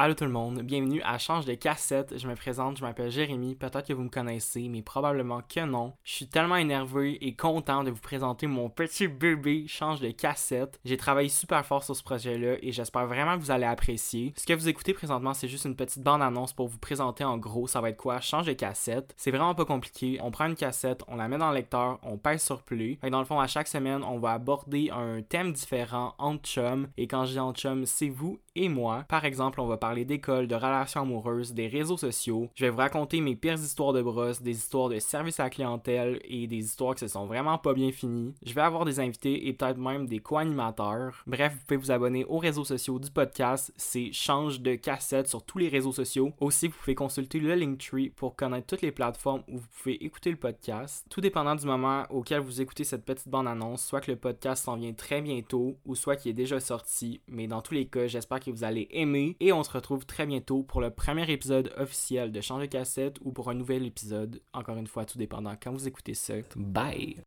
Allô tout le monde, bienvenue à Change de cassette. Je me présente, je m'appelle Jérémy, peut-être que vous me connaissez, mais probablement que non. Je suis tellement énervé et content de vous présenter mon petit bébé Change de cassette. J'ai travaillé super fort sur ce projet-là et j'espère vraiment que vous allez apprécier. Ce que vous écoutez présentement, c'est juste une petite bande-annonce pour vous présenter en gros, ça va être quoi Change de cassette. C'est vraiment pas compliqué. On prend une cassette, on la met dans le lecteur, on pèse sur play. Et dans le fond, à chaque semaine, on va aborder un thème différent entre chum. Et quand je dis entre chum, c'est vous et moi. Par exemple, on va parler d'école, de relations amoureuses, des réseaux sociaux. Je vais vous raconter mes pires histoires de brosse, des histoires de service à la clientèle et des histoires qui se sont vraiment pas bien finies. Je vais avoir des invités et peut-être même des co-animateurs. Bref, vous pouvez vous abonner aux réseaux sociaux du podcast. C'est change de cassette sur tous les réseaux sociaux. Aussi, vous pouvez consulter le Linktree pour connaître toutes les plateformes où vous pouvez écouter le podcast. Tout dépendant du moment auquel vous écoutez cette petite bande-annonce, soit que le podcast s'en vient très bientôt ou soit qu'il est déjà sorti. Mais dans tous les cas, j'espère vous allez aimer et on se retrouve très bientôt pour le premier épisode officiel de Change de cassette ou pour un nouvel épisode. Encore une fois, tout dépendant quand vous écoutez ça. Bye!